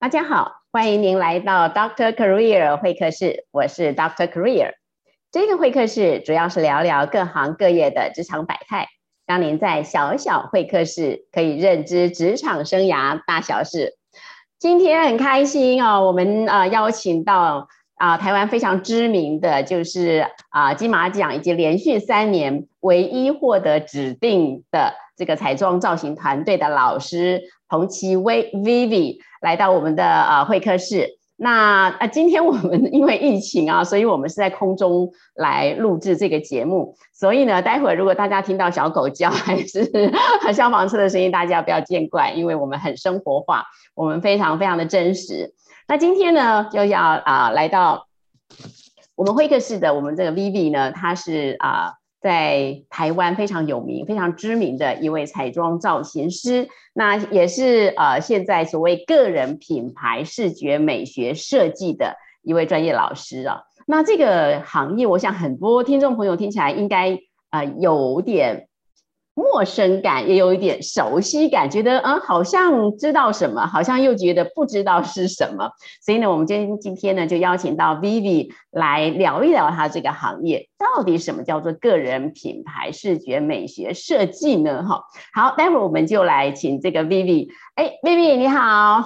大家好，欢迎您来到 Doctor Career 会客室，我是 Doctor Career。这个会客室主要是聊聊各行各业的职场百态，让您在小小会客室可以认知职场生涯大小事。今天很开心哦，我们呃邀请到啊台湾非常知名的就是啊金马奖以及连续三年唯一获得指定的这个彩妆造型团队的老师彭奇薇 Vivi。来到我们的呃会客室，那啊今天我们 因为疫情啊，所以我们是在空中来录制这个节目，所以呢，待会儿如果大家听到小狗叫 还是 消防车的声音，大家不要见怪，因为我们很生活化，我们非常非常的真实。那今天呢，就要啊来到我们会客室的我们这个 Vivi 呢，他是啊。在台湾非常有名、非常知名的一位彩妆造型师，那也是呃现在所谓个人品牌视觉美学设计的一位专业老师啊。那这个行业，我想很多听众朋友听起来应该呃有点。陌生感也有一点熟悉感，觉得嗯好像知道什么，好像又觉得不知道是什么。所以呢，我们今今天呢就邀请到 Vivi 来聊一聊他这个行业到底什么叫做个人品牌视觉美学设计呢？哈，好，待会儿我们就来请这个 Vivi。哎，Vivi 你好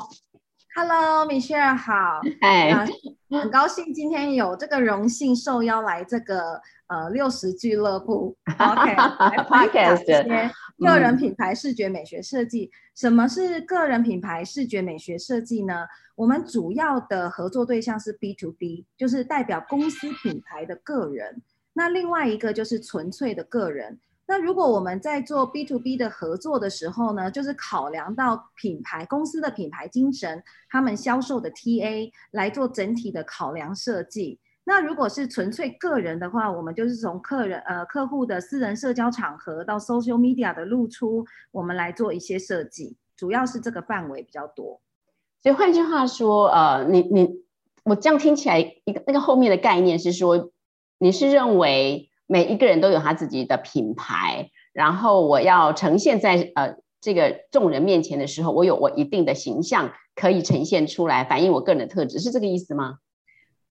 ，Hello，Michelle 好，哎，很高兴今天有这个荣幸受邀来这个。呃，六十俱乐部，OK，来 讲一些个人品牌视觉美学设计。什么是个人品牌视觉美学设计呢？我们主要的合作对象是 B to B，就是代表公司品牌的个人。那另外一个就是纯粹的个人。那如果我们在做 B to B 的合作的时候呢，就是考量到品牌公司的品牌精神，他们销售的 TA 来做整体的考量设计。那如果是纯粹个人的话，我们就是从客人呃客户的私人社交场合到 social media 的露出，我们来做一些设计，主要是这个范围比较多。所以换句话说，呃，你你我这样听起来，一个那个后面的概念是说，你是认为每一个人都有他自己的品牌，然后我要呈现在呃这个众人面前的时候，我有我一定的形象可以呈现出来，反映我个人的特质，是这个意思吗？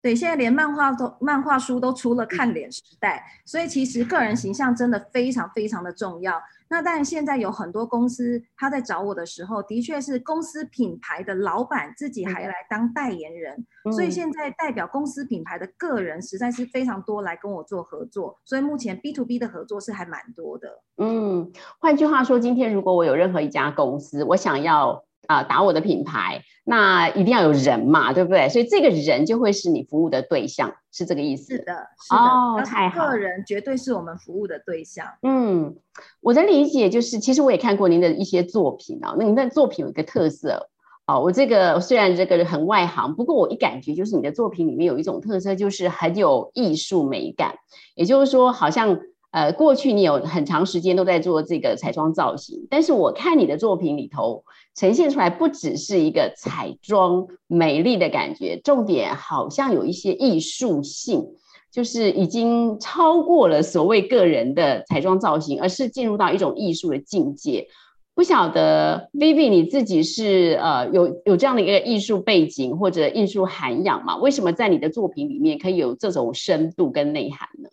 对，现在连漫画都漫画书都出了看脸时代，所以其实个人形象真的非常非常的重要。那但现在有很多公司他在找我的时候，的确是公司品牌的老板自己还来当代言人，所以现在代表公司品牌的个人实在是非常多来跟我做合作，所以目前 B to B 的合作是还蛮多的。嗯，换句话说，今天如果我有任何一家公司，我想要。啊，打我的品牌，那一定要有人嘛，对不对？所以这个人就会是你服务的对象，是这个意思。是的，哦，太好，个人绝对是我们服务的对象。嗯，我的理解就是，其实我也看过您的一些作品啊，那您的作品有一个特色哦，我这个虽然这个很外行，不过我一感觉就是你的作品里面有一种特色，就是很有艺术美感，也就是说，好像。呃，过去你有很长时间都在做这个彩妆造型，但是我看你的作品里头呈现出来不只是一个彩妆美丽的感觉，重点好像有一些艺术性，就是已经超过了所谓个人的彩妆造型，而是进入到一种艺术的境界。不晓得 Vivi 你自己是呃有有这样的一个艺术背景或者艺术涵养吗？为什么在你的作品里面可以有这种深度跟内涵呢？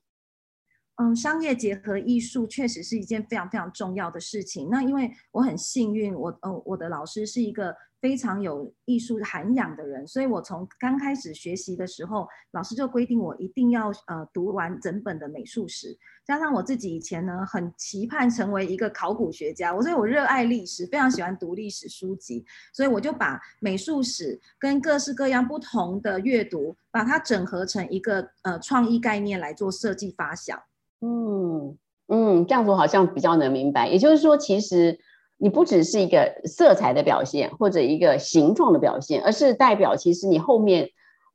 嗯，商业结合艺术确实是一件非常非常重要的事情。那因为我很幸运，我呃我的老师是一个非常有艺术涵养的人，所以我从刚开始学习的时候，老师就规定我一定要呃读完整本的美术史。加上我自己以前呢很期盼成为一个考古学家，我所以我热爱历史，非常喜欢读历史书籍，所以我就把美术史跟各式各样不同的阅读，把它整合成一个呃创意概念来做设计发想。嗯嗯，这样子好像比较能明白。也就是说，其实你不只是一个色彩的表现，或者一个形状的表现，而是代表其实你后面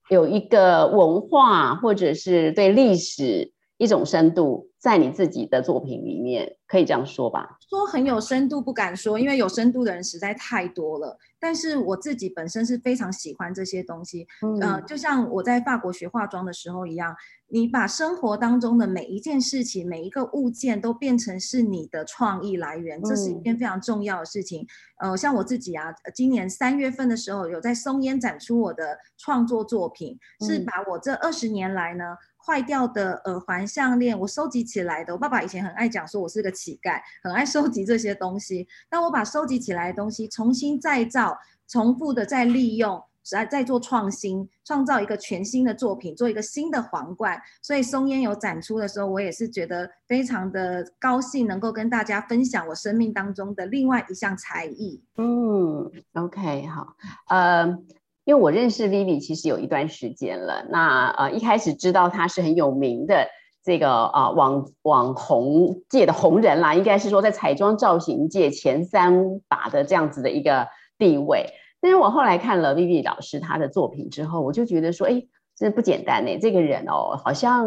有一个文化，或者是对历史一种深度在你自己的作品里面，可以这样说吧？说很有深度不敢说，因为有深度的人实在太多了。但是我自己本身是非常喜欢这些东西，嗯，就像我在法国学化妆的时候一样，你把生活当中的每一件事情、每一个物件都变成是你的创意来源，这是一件非常重要的事情。呃，像我自己啊，今年三月份的时候有在松烟展出我的创作作品，是把我这二十年来呢。坏掉的耳环、项链，我收集起来的。我爸爸以前很爱讲，说我是个乞丐，很爱收集这些东西。那我把收集起来的东西重新再造、重复的再利用，再再做创新，创造一个全新的作品，做一个新的皇冠。所以松烟有展出的时候，我也是觉得非常的高兴，能够跟大家分享我生命当中的另外一项才艺。嗯，OK，好，呃。因为我认识 Vivi 其实有一段时间了，那呃一开始知道她是很有名的这个啊网网红界的红人啦，应该是说在彩妆造型界前三把的这样子的一个地位。但是我后来看了 Vivi 老师她的作品之后，我就觉得说，哎，真的不简单呢。这个人哦，好像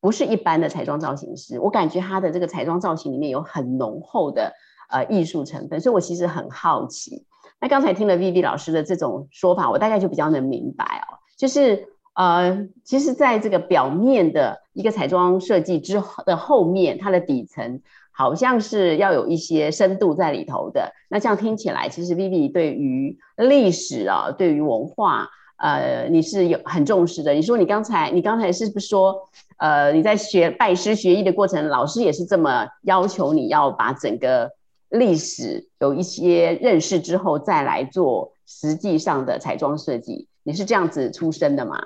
不是一般的彩妆造型师，我感觉他的这个彩妆造型里面有很浓厚的呃艺术成分，所以我其实很好奇。那刚才听了 Vivi 老师的这种说法，我大概就比较能明白哦，就是呃，其实在这个表面的一个彩妆设计之后的后面，它的底层好像是要有一些深度在里头的。那这样听起来，其实 Vivi 对于历史啊，对于文化，呃，你是有很重视的。你说你刚才，你刚才是不是说，呃，你在学拜师学艺的过程，老师也是这么要求你要把整个。历史有一些认识之后，再来做实际上的彩妆设计。你是这样子出身的吗？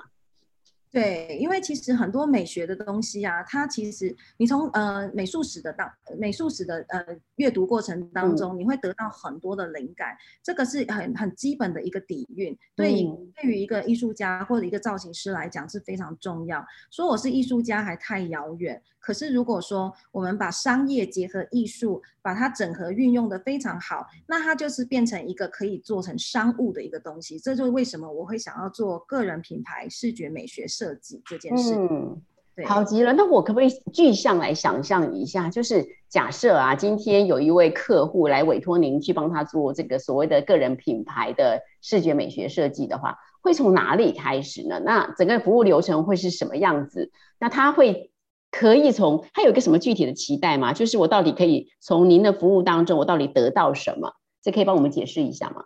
对，因为其实很多美学的东西啊，它其实你从呃美术史的当美术史的呃阅读过程当中，你会得到很多的灵感，这个是很很基本的一个底蕴。对，对于一个艺术家或者一个造型师来讲是非常重要。说我是艺术家还太遥远。可是如果说我们把商业结合艺术，把它整合运用的非常好，那它就是变成一个可以做成商务的一个东西。这就是为什么我会想要做个人品牌视觉美学设计这件事。嗯，对，好极了。那我可不可以具象来想象一下？就是假设啊，今天有一位客户来委托您去帮他做这个所谓的个人品牌的视觉美学设计的话，会从哪里开始呢？那整个服务流程会是什么样子？那他会？可以从他有一个什么具体的期待吗？就是我到底可以从您的服务当中，我到底得到什么？这可以帮我们解释一下吗？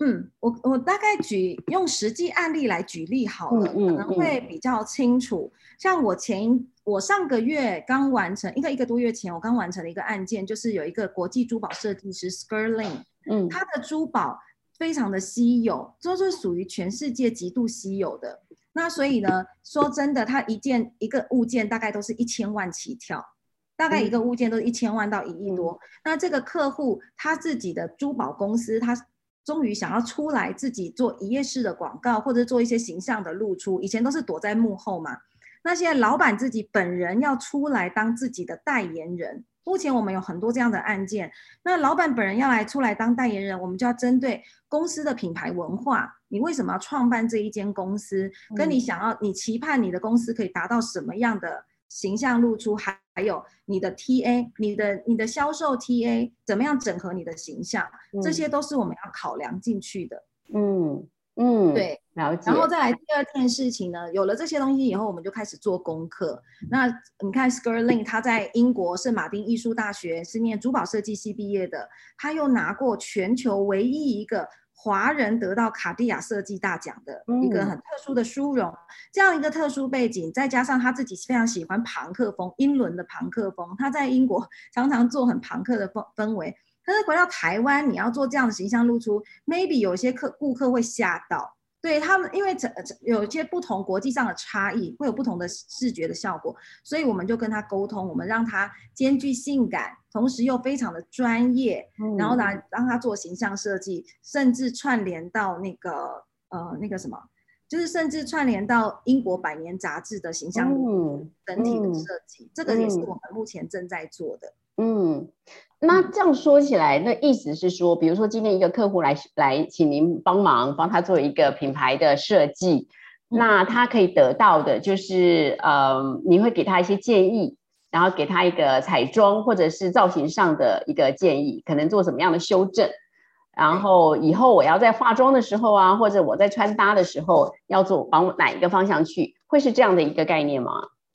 嗯，我我大概举用实际案例来举例好了，可能会比较清楚。像我前我上个月刚完成，应该一个多月前，我刚完成了一个案件，就是有一个国际珠宝设计师 Skirling，嗯，他的珠宝非常的稀有，就是属于全世界极度稀有的。那所以呢，说真的，它一件一个物件大概都是一千万起跳，大概一个物件都是一千万到一亿多。那这个客户他自己的珠宝公司，他终于想要出来自己做一页式的广告，或者做一些形象的露出。以前都是躲在幕后嘛，那现在老板自己本人要出来当自己的代言人。目前我们有很多这样的案件，那老板本人要来出来当代言人，我们就要针对公司的品牌文化，你为什么要创办这一间公司？跟你想要，你期盼你的公司可以达到什么样的形象露出？还还有你的 TA，你的你的销售 TA 怎么样整合你的形象？这些都是我们要考量进去的。嗯。嗯，对，了解。然后再来第二件事情呢，有了这些东西以后，我们就开始做功课。那你看，Skirling 他在英国圣马丁艺术大学是念珠宝设计系毕业的，他又拿过全球唯一一个华人得到卡地亚设计大奖的一个很特殊的殊荣。这样一个特殊背景，再加上他自己非常喜欢朋克风，英伦的朋克风，他在英国 常常做很朋克的氛氛围。可是回到台湾，你要做这样的形象露出，maybe 有些客顾客会吓到，对他们，因为这有一些不同国际上的差异，会有不同的视觉的效果，所以我们就跟他沟通，我们让他兼具性感，同时又非常的专业，然后呢让他做形象设计，甚至串联到那个呃那个什么，就是甚至串联到英国百年杂志的形象整体的设计，这个也是我们目前正在做的。嗯，那这样说起来，那意思是说，比如说今天一个客户来来请您帮忙帮他做一个品牌的设计，那他可以得到的就是，呃，你会给他一些建议，然后给他一个彩妆或者是造型上的一个建议，可能做什么样的修正。然后以后我要在化妆的时候啊，或者我在穿搭的时候要做往哪一个方向去，会是这样的一个概念吗？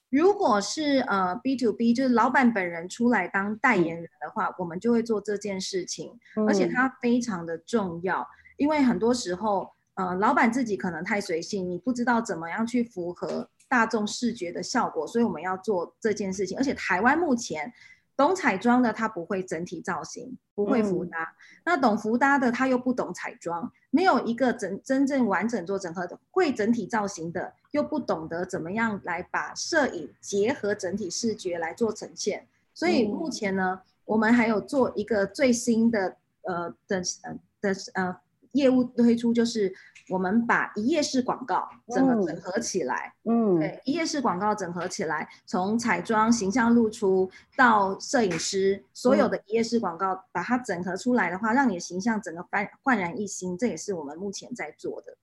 如果是呃 B to B，就是老板本人出来当代言人的话，我们就会做这件事情，而且它非常的重要，因为很多时候呃老板自己可能太随性，你不知道怎么样去符合大众视觉的效果，所以我们要做这件事情，而且台湾目前。懂彩妆的他不会整体造型，不会服搭。那懂服搭的他又不懂彩妆，没有一个整真正完整做整合的。会整体造型的又不懂得怎么样来把摄影结合整体视觉来做呈现。所以目前呢，我们还有做一个最新的呃的呃的呃业务推出，就是。我们把一页式广告整个整合起来，嗯，对，一页式广告整合起来，从彩妆形象露出到摄影师，所有的一页式广告把它整合出来的话，让你的形象整个焕焕然一新，这也是我们目前在做的。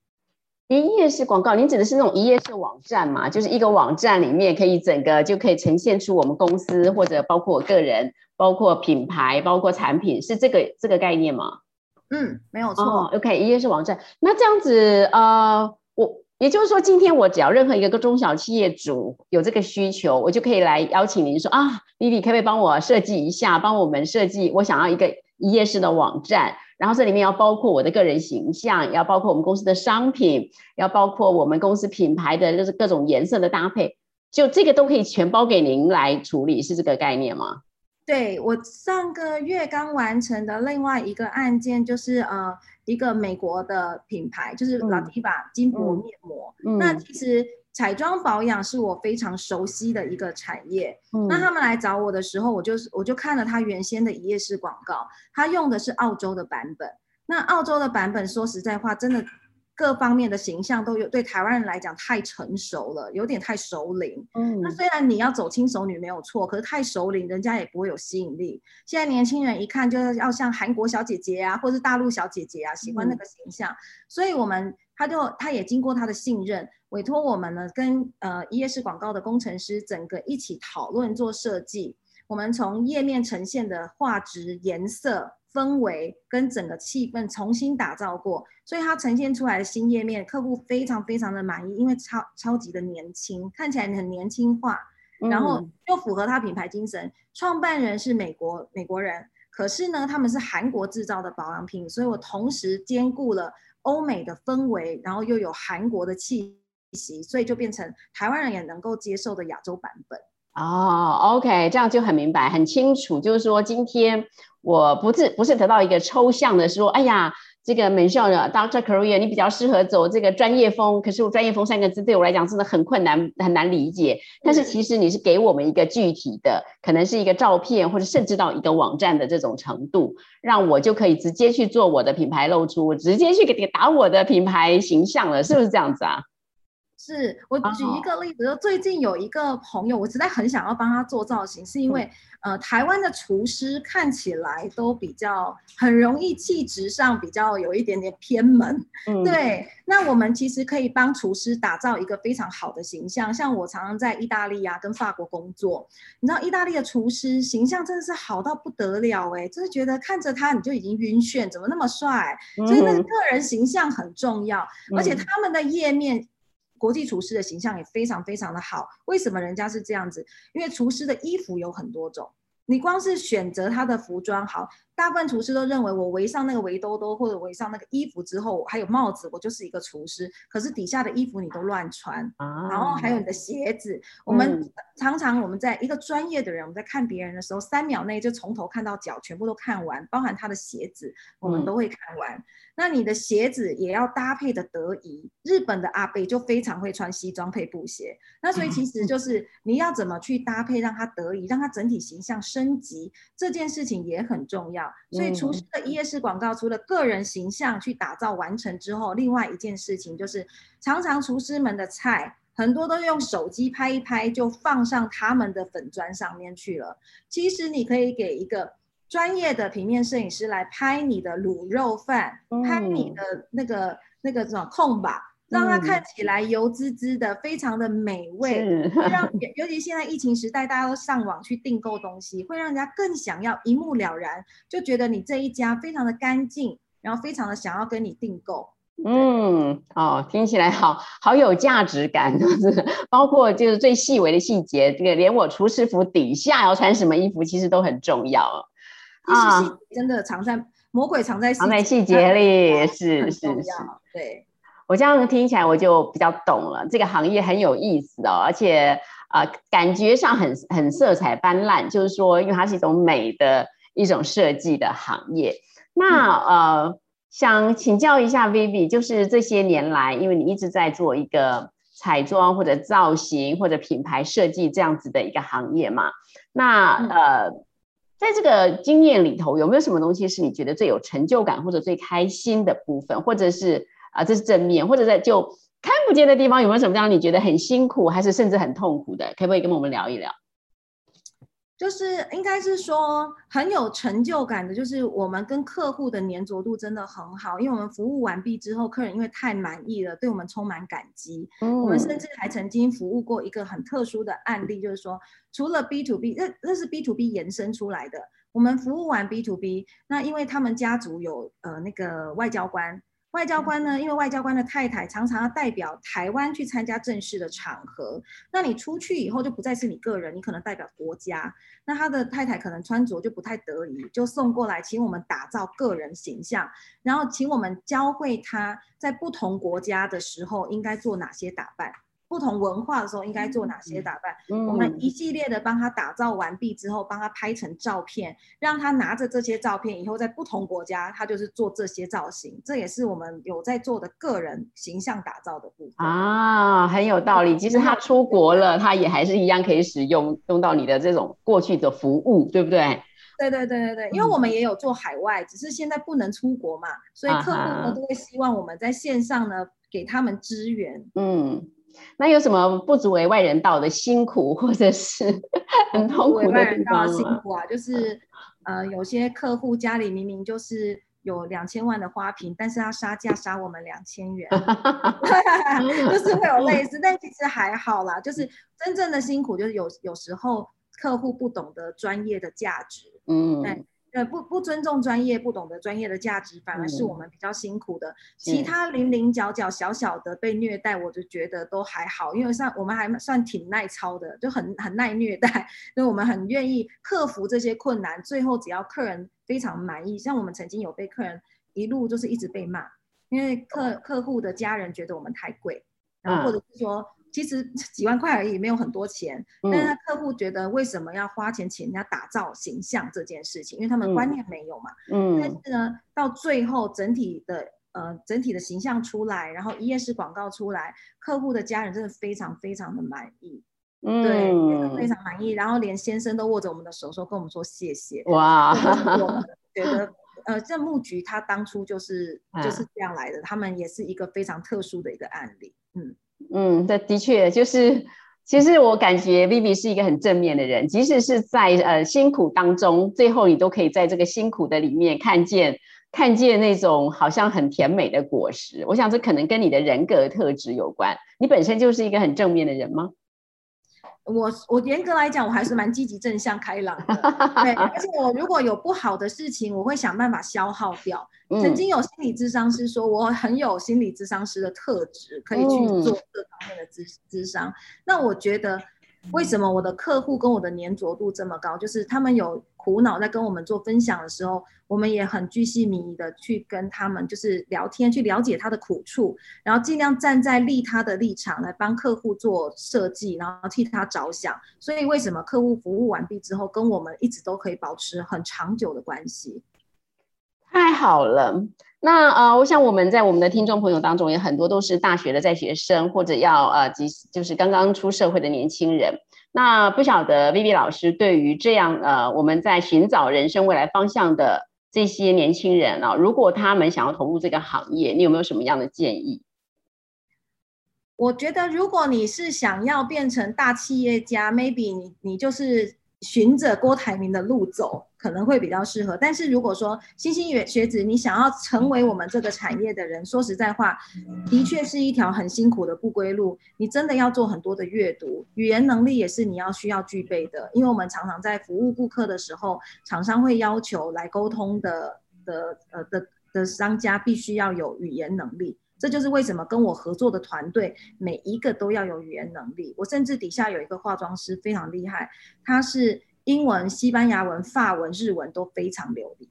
一页式广告，您指的是那种一页式网站嘛？就是一个网站里面可以整个就可以呈现出我们公司或者包括我个人，包括品牌，包括产品，是这个这个概念吗？嗯，没有错。OK，一页式网站。那这样子，呃，我也就是说，今天我只要任何一个中小企业主有这个需求，我就可以来邀请您说啊，Lily 可不可以帮我设计一下，帮我们设计？我想要一个一页式的网站，然后这里面要包括我的个人形象，要包括我们公司的商品，要包括我们公司品牌的就是各种颜色的搭配，就这个都可以全包给您来处理，是这个概念吗？对我上个月刚完成的另外一个案件，就是呃一个美国的品牌，就是 Lativa 金箔面膜。那其实彩妆保养是我非常熟悉的一个产业。那他们来找我的时候，我就是我就看了他原先的一页式广告，他用的是澳洲的版本。那澳洲的版本，说实在话，真的。各方面的形象都有，对台湾人来讲太成熟了，有点太熟龄。嗯，那虽然你要走轻熟女没有错，可是太熟龄，人家也不会有吸引力。现在年轻人一看就是要像韩国小姐姐啊，或是大陆小姐姐啊，喜欢那个形象。所以我们他就他也经过他的信任，委托我们呢跟呃一页式广告的工程师整个一起讨论做设计。我们从页面呈现的画质、颜色。氛围跟整个气氛重新打造过，所以它呈现出来的新页面，客户非常非常的满意，因为超超级的年轻，看起来很年轻化，然后又符合它品牌精神。创办人是美国美国人，可是呢，他们是韩国制造的保养品，所以我同时兼顾了欧美的氛围，然后又有韩国的气息，所以就变成台湾人也能够接受的亚洲版本。哦，OK，这样就很明白、很清楚。就是说，今天我不是不是得到一个抽象的说，哎呀，这个门校的 Doctor Career，你比较适合走这个专业风。可是我专业风三个字对我来讲真的很困难，很难理解。但是其实你是给我们一个具体的，可能是一个照片，或者甚至到一个网站的这种程度，让我就可以直接去做我的品牌露出，直接去给打我的品牌形象了，是不是这样子啊？是我举一个例子，就最近有一个朋友，我实在很想要帮他做造型，是因为呃，台湾的厨师看起来都比较很容易气质上比较有一点点偏门，对。那我们其实可以帮厨师打造一个非常好的形象，像我常常在意大利啊跟法国工作，你知道意大利的厨师形象真的是好到不得了哎，就是觉得看着他你就已经晕眩，怎么那么帅？所以那个个人形象很重要，而且他们的页面。国际厨师的形象也非常非常的好，为什么人家是这样子？因为厨师的衣服有很多种，你光是选择他的服装好。大部分厨师都认为，我围上那个围兜兜或者围上那个衣服之后，还有帽子，我就是一个厨师。可是底下的衣服你都乱穿，然后还有你的鞋子。我们常常我们在一个专业的人，我们在看别人的时候，三秒内就从头看到脚，全部都看完，包含他的鞋子，我们都会看完。那你的鞋子也要搭配的得宜。日本的阿贝就非常会穿西装配布鞋，那所以其实就是你要怎么去搭配，让他得宜，让他整体形象升级，这件事情也很重要。所以厨师的一页式广告，除了个人形象去打造完成之后，另外一件事情就是，常常厨师们的菜很多都用手机拍一拍就放上他们的粉砖上面去了。其实你可以给一个专业的平面摄影师来拍你的卤肉饭，拍你的那个那个什么空吧。让它看起来油滋滋的，非常的美味，让 尤其现在疫情时代，大家都上网去订购东西，会让人家更想要一目了然，就觉得你这一家非常的干净，然后非常的想要跟你订购。嗯，哦，听起来好好有价值感，就是包括就是最细微的细节，这个连我厨师服底下要穿什么衣服，其实都很重要。啊，真的藏在魔鬼藏在藏在细节里，是是是，对。我这样听起来我就比较懂了，这个行业很有意思哦，而且啊，感觉上很很色彩斑斓，就是说，因为它是一种美的一种设计的行业。那呃，想请教一下 Vivi，就是这些年来，因为你一直在做一个彩妆或者造型或者品牌设计这样子的一个行业嘛？那呃，在这个经验里头，有没有什么东西是你觉得最有成就感或者最开心的部分，或者是？啊，这是正面，或者在就看不见的地方有没有什么让你觉得很辛苦，还是甚至很痛苦的？可不可以跟我们聊一聊？就是应该是说很有成就感的，就是我们跟客户的粘着度真的很好，因为我们服务完毕之后，客人因为太满意了，对我们充满感激。嗯，我们甚至还曾经服务过一个很特殊的案例，就是说除了 B to B，那那是 B to B 延伸出来的。我们服务完 B to B，那因为他们家族有呃那个外交官。外交官呢？因为外交官的太太常常要代表台湾去参加正式的场合，那你出去以后就不再是你个人，你可能代表国家。那他的太太可能穿着就不太得宜，就送过来，请我们打造个人形象，然后请我们教会他在不同国家的时候应该做哪些打扮。不同文化的时候应该做哪些打扮？我们一系列的帮他打造完毕之后，帮他拍成照片，让他拿着这些照片以后在不同国家，他就是做这些造型。这也是我们有在做的个人形象打造的部分啊，很有道理。其实他出国了，他也还是一样可以使用用到你的这种过去的服务，对不对？对对对对对，因为我们也有做海外，只是现在不能出国嘛，所以客户呢都会希望我们在线上呢给他们支援。嗯。那有什么不足为外人道的辛苦，或者是很痛苦的地方辛苦啊，就是呃，有些客户家里明明就是有两千万的花瓶，但是他杀价杀我们两千元，就是会有类似，但其实还好啦。就是真正的辛苦，就是有有时候客户不懂得专业的价值，嗯。呃，不不尊重专业，不懂得专业的价值，反而是我们比较辛苦的。其他零零角角小小的被虐待，我就觉得都还好，因为算我们还算挺耐操的，就很很耐虐待，所以我们很愿意克服这些困难。最后只要客人非常满意，像我们曾经有被客人一路就是一直被骂，因为客客户的家人觉得我们太贵，然后或者是说。其实 几万块而已，没有很多钱，但是客户觉得为什么要花钱请人家打造形象这件事情，因为他们观念没有嘛。嗯。但是呢，到最后整体的呃整体的形象出来，然后一页式广告出来，客户的家人真的非常非常的满意，嗯，对，非常满意。然后连先生都握着我们的手说跟我们说谢谢。哇。我 觉得呃这木菊他当初就是就是这样来的，他们也是一个非常特殊的一个案例，嗯。嗯，这的确就是，其实我感觉 Vivi 是一个很正面的人，即使是在呃辛苦当中，最后你都可以在这个辛苦的里面看见看见那种好像很甜美的果实。我想这可能跟你的人格特质有关，你本身就是一个很正面的人吗？我我严格来讲，我还是蛮积极正向开朗的，对。而且我如果有不好的事情，我会想办法消耗掉。曾经有心理智商师说，我很有心理智商师的特质，可以去做这方面的智智商。那我觉得。为什么我的客户跟我的粘着度这么高？就是他们有苦恼在跟我们做分享的时候，我们也很居心民意的去跟他们就是聊天，去了解他的苦处，然后尽量站在利他的立场来帮客户做设计，然后替他着想。所以为什么客户服务完毕之后，跟我们一直都可以保持很长久的关系？太好了。那呃，我想我们在我们的听众朋友当中，有很多都是大学的在学生，或者要呃，即就是刚刚出社会的年轻人。那不晓得 Vivi 老师对于这样呃，我们在寻找人生未来方向的这些年轻人啊，如果他们想要投入这个行业，你有没有什么样的建议？我觉得，如果你是想要变成大企业家，maybe 你你就是循着郭台铭的路走，可能会比较适合。但是如果说星星学学子，你想要成为我们这个产业的人，说实在话，的确是一条很辛苦的不归路。你真的要做很多的阅读，语言能力也是你要需要具备的。因为我们常常在服务顾客的时候，厂商会要求来沟通的的呃的的商家必须要有语言能力。这就是为什么跟我合作的团队每一个都要有语言能力。我甚至底下有一个化妆师非常厉害，他是英文、西班牙文、法文、日文都非常流利。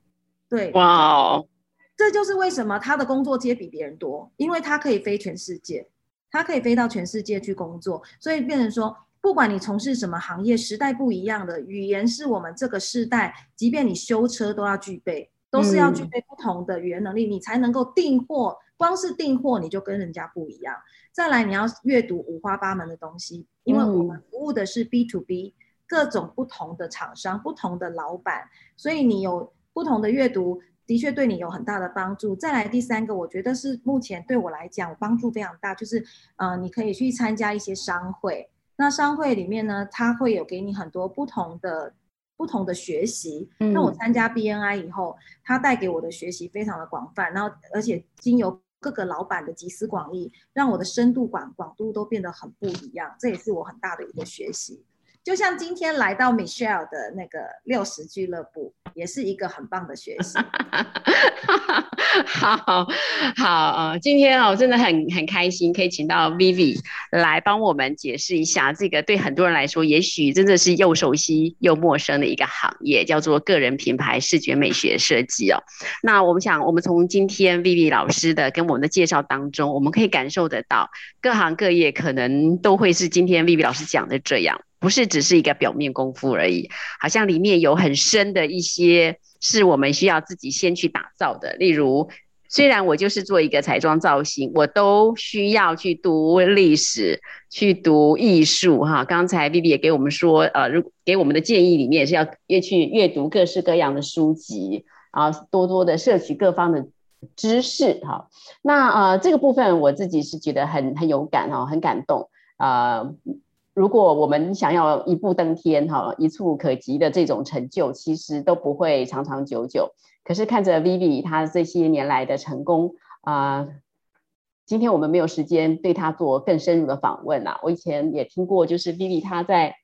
对，哇哦，这就是为什么他的工作接比别人多，因为他可以飞全世界，他可以飞到全世界去工作。所以变成说，不管你从事什么行业，时代不一样的语言是我们这个时代，即便你修车都要具备，都是要具备不同的语言能力，你才能够订货。光是订货你就跟人家不一样，再来你要阅读五花八门的东西，因为我们服务的是 B to B，各种不同的厂商、不同的老板，所以你有不同的阅读，的确对你有很大的帮助。再来第三个，我觉得是目前对我来讲帮助非常大，就是呃，你可以去参加一些商会，那商会里面呢，它会有给你很多不同的。不同的学习，那我参加 BNI 以后，它带给我的学习非常的广泛，然后而且经由各个老板的集思广益，让我的深度广广度都变得很不一样，这也是我很大的一个学习。就像今天来到 Michelle 的那个六十俱乐部，也是一个很棒的学习。好好啊，今天哦，真的很很开心，可以请到 Vivi 来帮我们解释一下这个对很多人来说，也许真的是又熟悉又陌生的一个行业，叫做个人品牌视觉美学设计哦。那我们想，我们从今天 Vivi 老师的跟我们的介绍当中，我们可以感受得到，各行各业可能都会是今天 Vivi 老师讲的这样。不是只是一个表面功夫而已，好像里面有很深的一些是我们需要自己先去打造的。例如，虽然我就是做一个彩妆造型，我都需要去读历史、去读艺术。哈，刚才 B B 也给我们说，呃，如给我们的建议里面是要越去阅读各式各样的书籍，啊，多多的摄取各方的知识。哈，那呃，这个部分我自己是觉得很很有感哦，很感动啊。如果我们想要一步登天，哈，一触可及的这种成就，其实都不会长长久久。可是看着 Vivi 他这些年来的成功啊，今天我们没有时间对他做更深入的访问啊。我以前也听过，就是 Vivi 他在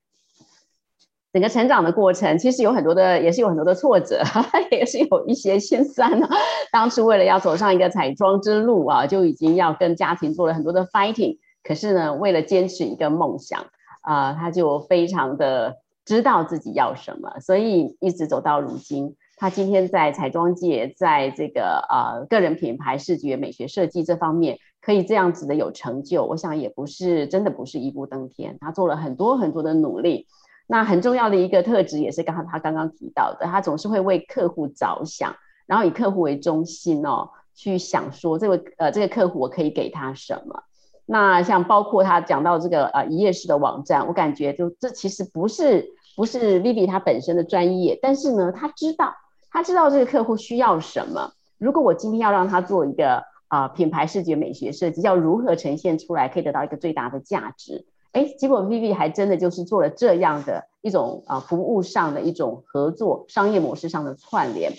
整个成长的过程，其实有很多的，也是有很多的挫折，也是有一些心酸啊。当初为了要走上一个彩妆之路啊，就已经要跟家庭做了很多的 fighting。可是呢，为了坚持一个梦想。啊，他就非常的知道自己要什么，所以一直走到如今。他今天在彩妆界，在这个呃个人品牌视觉美学设计这方面，可以这样子的有成就，我想也不是真的不是一步登天。他做了很多很多的努力。那很重要的一个特质，也是刚刚他刚刚提到的，他总是会为客户着想，然后以客户为中心哦，去想说这个呃这个客户我可以给他什么。那像包括他讲到这个呃一页式的网站，我感觉就这其实不是不是 Vivi 他本身的专业，但是呢，他知道他知道这个客户需要什么。如果我今天要让他做一个啊品牌视觉美学设计，要如何呈现出来可以得到一个最大的价值？哎，结果 Vivi 还真的就是做了这样的一种啊服务上的一种合作，商业模式上的串联，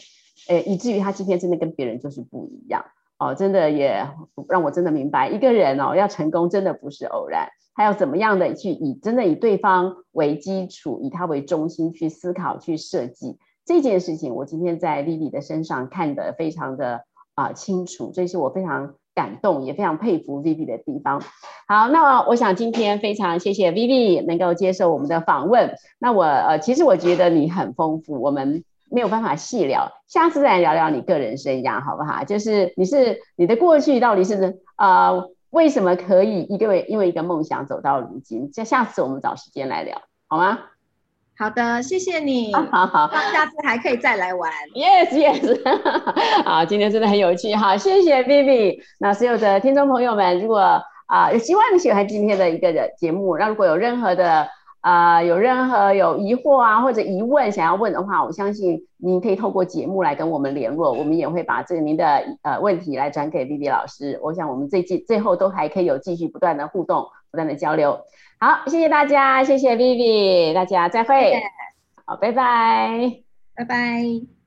哎，以至于他今天真的跟别人就是不一样。哦，真的也让我真的明白，一个人哦要成功，真的不是偶然，他要怎么样的去以真的以对方为基础，以他为中心去思考、去设计这件事情。我今天在 Vivi 的身上看得非常的啊清楚，这是我非常感动，也非常佩服 Vivi 的地方。好，那我想今天非常谢谢 Vivi 能够接受我们的访问。那我呃，其实我觉得你很丰富，我们。没有办法细聊，下次再来聊聊你个人生涯，好不好？就是你是你的过去到底是呃为什么可以一个因为一个梦想走到如今？这下次我们找时间来聊，好吗？好的，谢谢你。好 好，下次还可以再来玩。Yes Yes。好，今天真的很有趣，哈，谢谢 Vivi。那所有的听众朋友们，如果啊，希望你喜欢今天的一个节目，那如果有任何的。啊，有任何有疑惑啊或者疑问想要问的话，我相信您可以透过节目来跟我们联络，我们也会把这个您的呃问题来转给 B B 老师。我想我们最近最后都还可以有继续不断的互动，不断的交流。好，谢谢大家，谢谢 B B，大家再会。好，拜拜，拜拜。